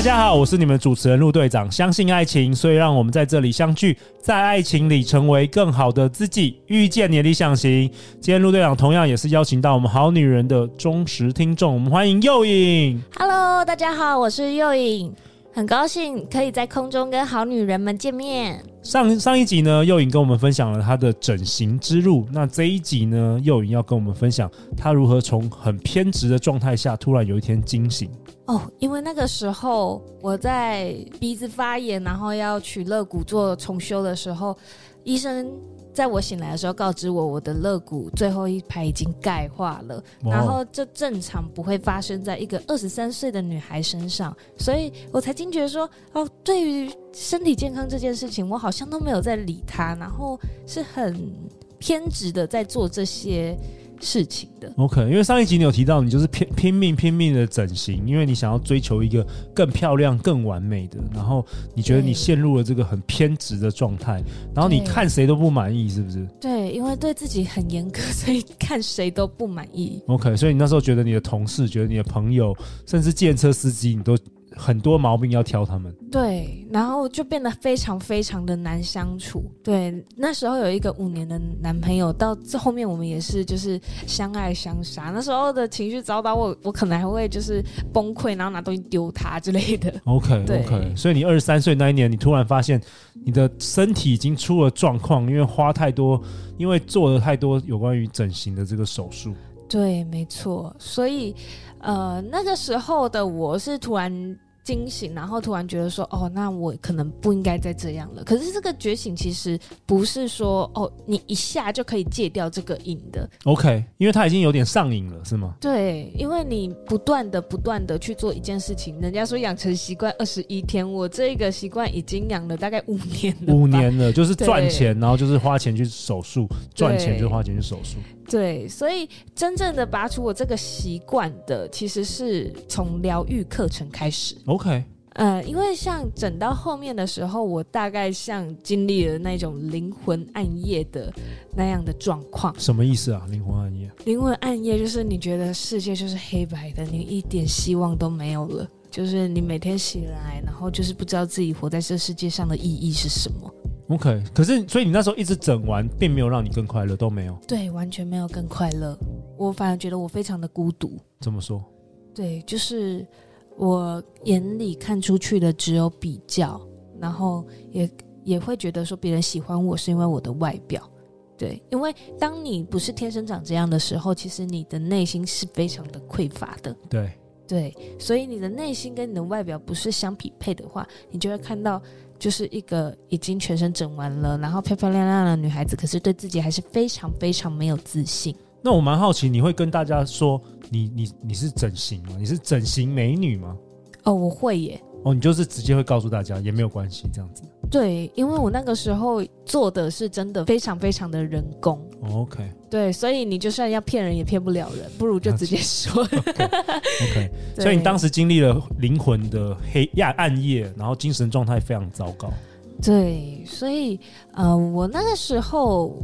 大家好，我是你们主持人陆队长。相信爱情，所以让我们在这里相聚，在爱情里成为更好的自己，遇见你的理想型。今天陆队长同样也是邀请到我们好女人的忠实听众，我们欢迎又颖。Hello，大家好，我是又颖，很高兴可以在空中跟好女人们见面。上上一集呢，又颖跟我们分享了她的整形之路。那这一集呢，又颖要跟我们分享她如何从很偏执的状态下，突然有一天惊醒。哦，因为那个时候我在鼻子发炎，然后要取肋骨做重修的时候，医生在我醒来的时候告知我，我的肋骨最后一排已经钙化了，然后这正常不会发生在一个二十三岁的女孩身上，所以我才惊觉说，哦，对于身体健康这件事情，我好像都没有在理它，然后是很偏执的在做这些。事情的 OK，因为上一集你有提到，你就是拼拼命拼命的整形，因为你想要追求一个更漂亮、更完美的，然后你觉得你陷入了这个很偏执的状态，然后你看谁都不满意，是不是？对，因为对自己很严格，所以看谁都不满意。OK，所以你那时候觉得你的同事、觉得你的朋友，甚至计程车司机，你都。很多毛病要挑他们，对，然后就变得非常非常的难相处。对，那时候有一个五年的男朋友，到这后面我们也是就是相爱相杀。那时候的情绪糟糕，我我可能还会就是崩溃，然后拿东西丢他之类的。OK 对 OK，所以你二十三岁那一年，你突然发现你的身体已经出了状况，因为花太多，因为做了太多有关于整形的这个手术。对，没错。所以呃，那个时候的我是突然。惊醒，然后突然觉得说：“哦，那我可能不应该再这样了。”可是这个觉醒其实不是说哦，你一下就可以戒掉这个瘾的。OK，因为他已经有点上瘾了，是吗？对，因为你不断的、不断的去做一件事情，人家说养成习惯二十一天，我这个习惯已经养了大概五年了。五年了，就是赚钱，然后就是花钱去手术，赚钱就花钱去手术。对，所以真正的拔除我这个习惯的，其实是从疗愈课程开始。OK，呃，因为像整到后面的时候，我大概像经历了那种灵魂暗夜的那样的状况。什么意思啊？灵魂暗夜？灵魂暗夜就是你觉得世界就是黑白的，你一点希望都没有了，就是你每天醒来，然后就是不知道自己活在这世界上的意义是什么。OK，可是所以你那时候一直整完，并没有让你更快乐，都没有。对，完全没有更快乐。我反而觉得我非常的孤独。怎么说？对，就是我眼里看出去的只有比较，然后也也会觉得说别人喜欢我是因为我的外表。对，因为当你不是天生长这样的时候，其实你的内心是非常的匮乏的。对对，所以你的内心跟你的外表不是相匹配的话，你就会看到。就是一个已经全身整完了，然后漂漂亮亮的女孩子，可是对自己还是非常非常没有自信。那我蛮好奇，你会跟大家说你你你是整形吗？你是整形美女吗？哦，我会耶。哦，你就是直接会告诉大家，也没有关系，这样子。对，因为我那个时候做的是真的非常非常的人工。哦，OK。对，所以你就算要骗人也骗不了人，不如就直接说。OK, okay. 所以你当时经历了灵魂的黑暗暗夜，然后精神状态非常糟糕。对，所以呃，我那个时候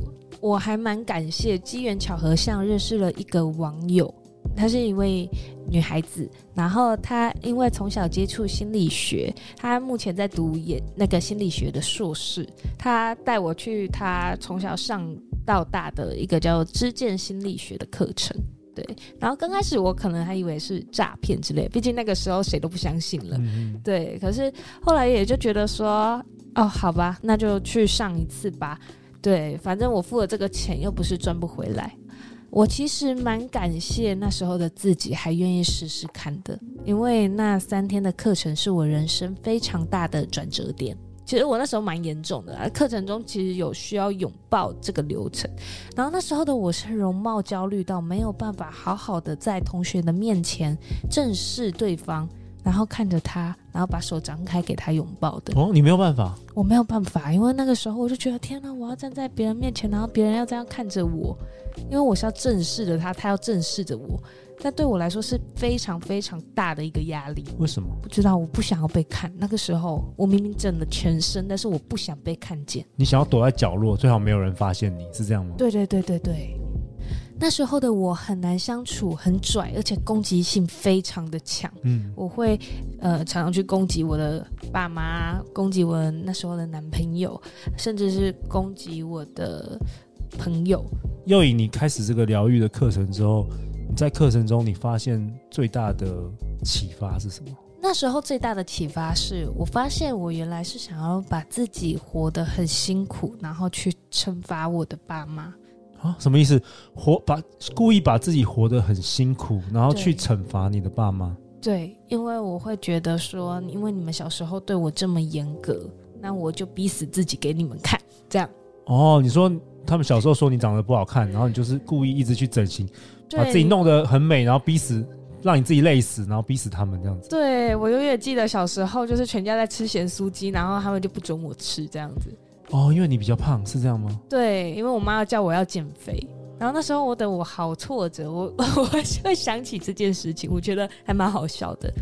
我还蛮感谢机缘巧合，像认识了一个网友。她是一位女孩子，然后她因为从小接触心理学，她目前在读研那个心理学的硕士。她带我去她从小上到大的一个叫知见心理学的课程，对。然后刚开始我可能还以为是诈骗之类，毕竟那个时候谁都不相信了，对。可是后来也就觉得说，哦，好吧，那就去上一次吧。对，反正我付了这个钱，又不是赚不回来。我其实蛮感谢那时候的自己，还愿意试试看的，因为那三天的课程是我人生非常大的转折点。其实我那时候蛮严重的，课程中其实有需要拥抱这个流程，然后那时候的我是容貌焦虑到没有办法好好的在同学的面前正视对方，然后看着他，然后把手张开给他拥抱的。哦，你没有办法？我没有办法，因为那个时候我就觉得天哪，我要站在别人面前，然后别人要这样看着我，因为我是要正视着他，他要正视着我。但对我来说是非常非常大的一个压力。为什么？不知道，我不想要被看。那个时候我明明整了全身，但是我不想被看见。你想要躲在角落，最好没有人发现你，是这样吗？对对对对对。那时候的我很难相处，很拽，而且攻击性非常的强。嗯，我会呃常常去攻击我的爸妈，攻击我那时候的男朋友，甚至是攻击我的朋友。又以你开始这个疗愈的课程之后。你在课程中，你发现最大的启发是什么？那时候最大的启发是我发现我原来是想要把自己活得很辛苦，然后去惩罚我的爸妈。啊，什么意思？活把故意把自己活得很辛苦，然后去惩罚你的爸妈？对，因为我会觉得说，因为你们小时候对我这么严格，那我就逼死自己给你们看。这样。哦，你说他们小时候说你长得不好看，然后你就是故意一直去整形。把自己弄得很美，然后逼死，让你自己累死，然后逼死他们这样子。对，我永远记得小时候，就是全家在吃咸酥鸡，然后他们就不准我吃这样子。哦，因为你比较胖，是这样吗？对，因为我妈要叫我要减肥，然后那时候我的我好挫折，我 我会想起这件事情，我觉得还蛮好笑的。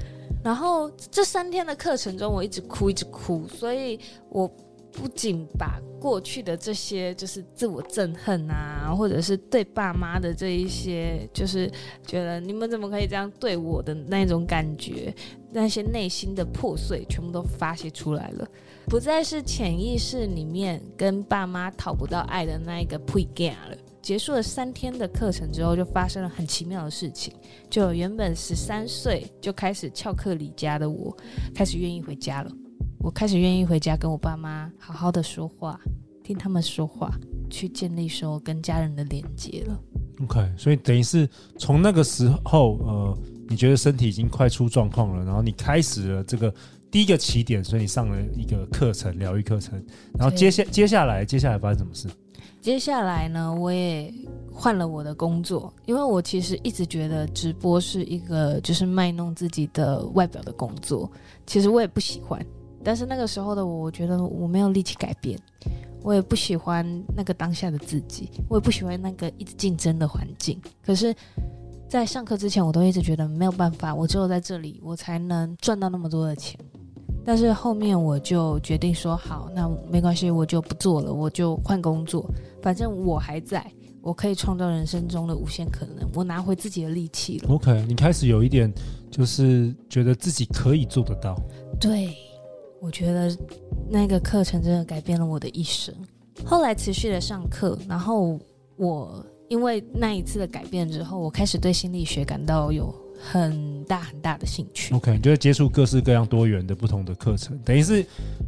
然后这三天的课程中，我一直哭，一直哭，所以我。不仅把过去的这些就是自我憎恨啊，或者是对爸妈的这一些，就是觉得你们怎么可以这样对我的那种感觉，那些内心的破碎，全部都发泄出来了，不再是潜意识里面跟爸妈讨不到爱的那一个配件了。结束了三天的课程之后，就发生了很奇妙的事情，就原本十三岁就开始翘课离家的我，开始愿意回家了。我开始愿意回家跟我爸妈好好的说话，听他们说话，去建立说跟家人的连接了。OK，所以等于是从那个时候，呃，你觉得身体已经快出状况了，然后你开始了这个第一个起点，所以你上了一个课程，疗愈课程，然后接下接下来接下来发生什么事？接下来呢，我也换了我的工作，因为我其实一直觉得直播是一个就是卖弄自己的外表的工作，其实我也不喜欢。但是那个时候的我，我觉得我没有力气改变，我也不喜欢那个当下的自己，我也不喜欢那个一直竞争的环境。可是，在上课之前，我都一直觉得没有办法，我只有在这里，我才能赚到那么多的钱。但是后面我就决定说，好，那没关系，我就不做了，我就换工作，反正我还在，我可以创造人生中的无限可能，我拿回自己的力气了。OK，你开始有一点就是觉得自己可以做得到，对。我觉得那个课程真的改变了我的一生。后来持续的上课，然后我因为那一次的改变之后，我开始对心理学感到有很大很大的兴趣。OK，你就会接触各式各样多元的不同的课程，等于是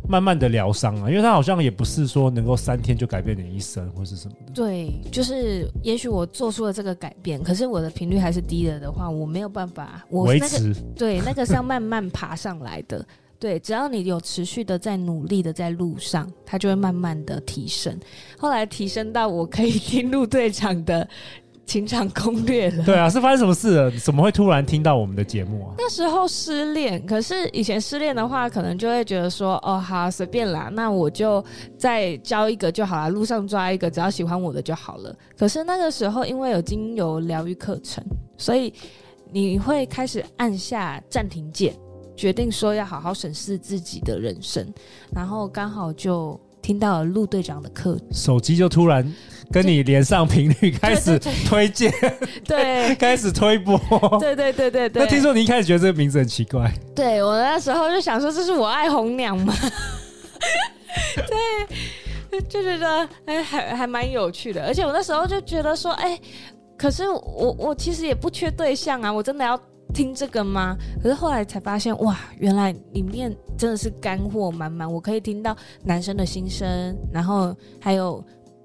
慢慢的疗伤啊。因为他好像也不是说能够三天就改变你一生或是什么的。对，就是也许我做出了这个改变，可是我的频率还是低了的话，我没有办法我、那个、维持。对，那个是要慢慢爬上来的。对，只要你有持续的在努力的在路上，它就会慢慢的提升。后来提升到我可以听陆队长的情场攻略了。对啊，是发生什么事了？怎么会突然听到我们的节目啊？那时候失恋，可是以前失恋的话，可能就会觉得说，哦，好，随便啦，那我就再交一个就好了，路上抓一个，只要喜欢我的就好了。可是那个时候，因为有精油疗愈课程，所以你会开始按下暂停键。决定说要好好审视自己的人生，然后刚好就听到了陆队长的课，手机就突然跟你连上频率，开始推荐，对，开始推播，对对对对对。那听说你一开始觉得这个名字很奇怪，对，我那时候就想说，这是我爱红娘吗？对，就觉得哎，还还蛮有趣的，而且我那时候就觉得说，哎，可是我我其实也不缺对象啊，我真的要。听这个吗？可是后来才发现，哇，原来里面真的是干货满满。我可以听到男生的心声，然后还有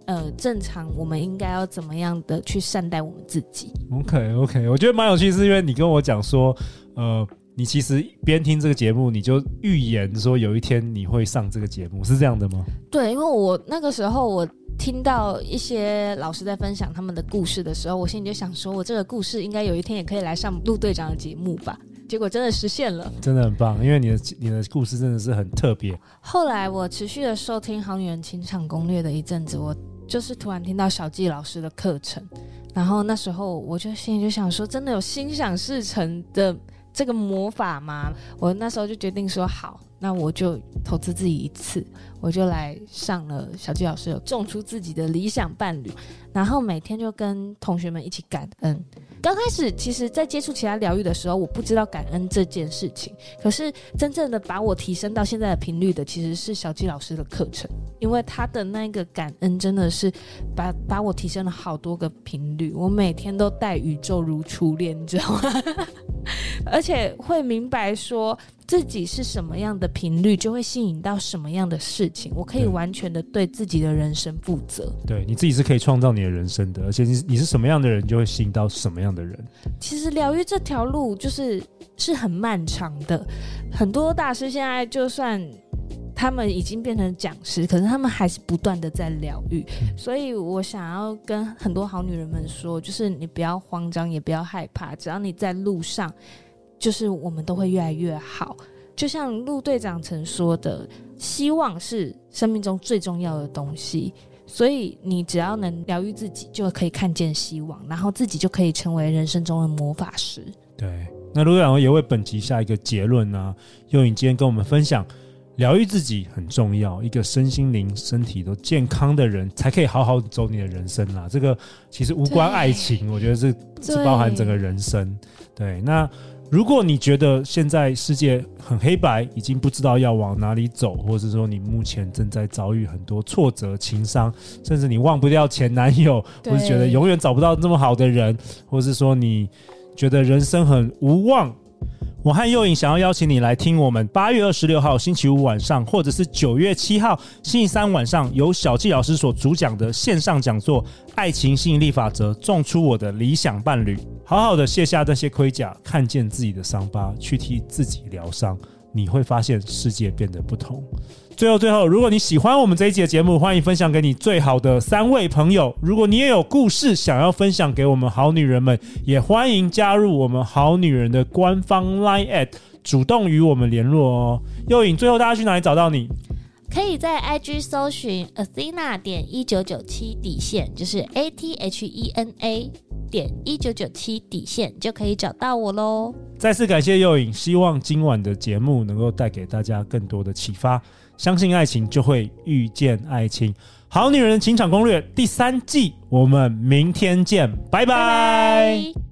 呃，正常我们应该要怎么样的去善待我们自己。OK OK，我觉得蛮有趣，是因为你跟我讲说，呃，你其实边听这个节目，你就预言说有一天你会上这个节目，是这样的吗？对，因为我那个时候我。听到一些老师在分享他们的故事的时候，我心里就想说，我这个故事应该有一天也可以来上陆队长的节目吧。结果真的实现了，真的很棒，因为你的你的故事真的是很特别。后来我持续的收听《好女人情场攻略》的一阵子，我就是突然听到小纪老师的课程，然后那时候我就心里就想说，真的有心想事成的这个魔法吗？我那时候就决定说好。那我就投资自己一次，我就来上了小纪老师有种出自己的理想伴侣，然后每天就跟同学们一起感恩。刚开始其实，在接触其他疗愈的时候，我不知道感恩这件事情。可是真正的把我提升到现在的频率的，其实是小纪老师的课程，因为他的那个感恩真的是把把我提升了好多个频率。我每天都待宇宙如初恋，你知道吗？而且会明白说。自己是什么样的频率，就会吸引到什么样的事情。我可以完全的对自己的人生负责。对，你自己是可以创造你的人生的，而且你你是什么样的人，就会吸引到什么样的人。其实疗愈这条路就是是很漫长的，很多大师现在就算他们已经变成讲师，可是他们还是不断的在疗愈。嗯。所以我想要跟很多好女人们说，就是你不要慌张，也不要害怕，只要你在路上。就是我们都会越来越好，就像陆队长曾说的，希望是生命中最重要的东西。所以你只要能疗愈自己，就可以看见希望，然后自己就可以成为人生中的魔法师。对，那陆队长也为本集下一个结论呢、啊？用你今天跟我们分享，疗愈自己很重要，一个身心灵、身体都健康的人，才可以好好走你的人生啦。这个其实无关爱情，我觉得是是包含整个人生。对，那。如果你觉得现在世界很黑白，已经不知道要往哪里走，或者说你目前正在遭遇很多挫折、情伤，甚至你忘不掉前男友，或是觉得永远找不到这么好的人，或是说你觉得人生很无望。我和又颖想要邀请你来听我们八月二十六号星期五晚上，或者是九月七号星期三晚上，由小纪老师所主讲的线上讲座《爱情吸引力法则》，种出我的理想伴侣，好好的卸下那些盔甲，看见自己的伤疤，去替自己疗伤，你会发现世界变得不同。最后，最后，如果你喜欢我们这一集的节目，欢迎分享给你最好的三位朋友。如果你也有故事想要分享给我们好女人们，也欢迎加入我们好女人的官方 Line@ 主动与我们联络哦。又颖，最后大家去哪里找到你？可以在 IG 搜寻 Athena 点一九九七底线，就是 A T H E N A 点一九九七底线，就可以找到我喽。再次感谢又颖，希望今晚的节目能够带给大家更多的启发。相信爱情，就会遇见爱情。好女人情场攻略第三季，我们明天见，拜拜。拜拜。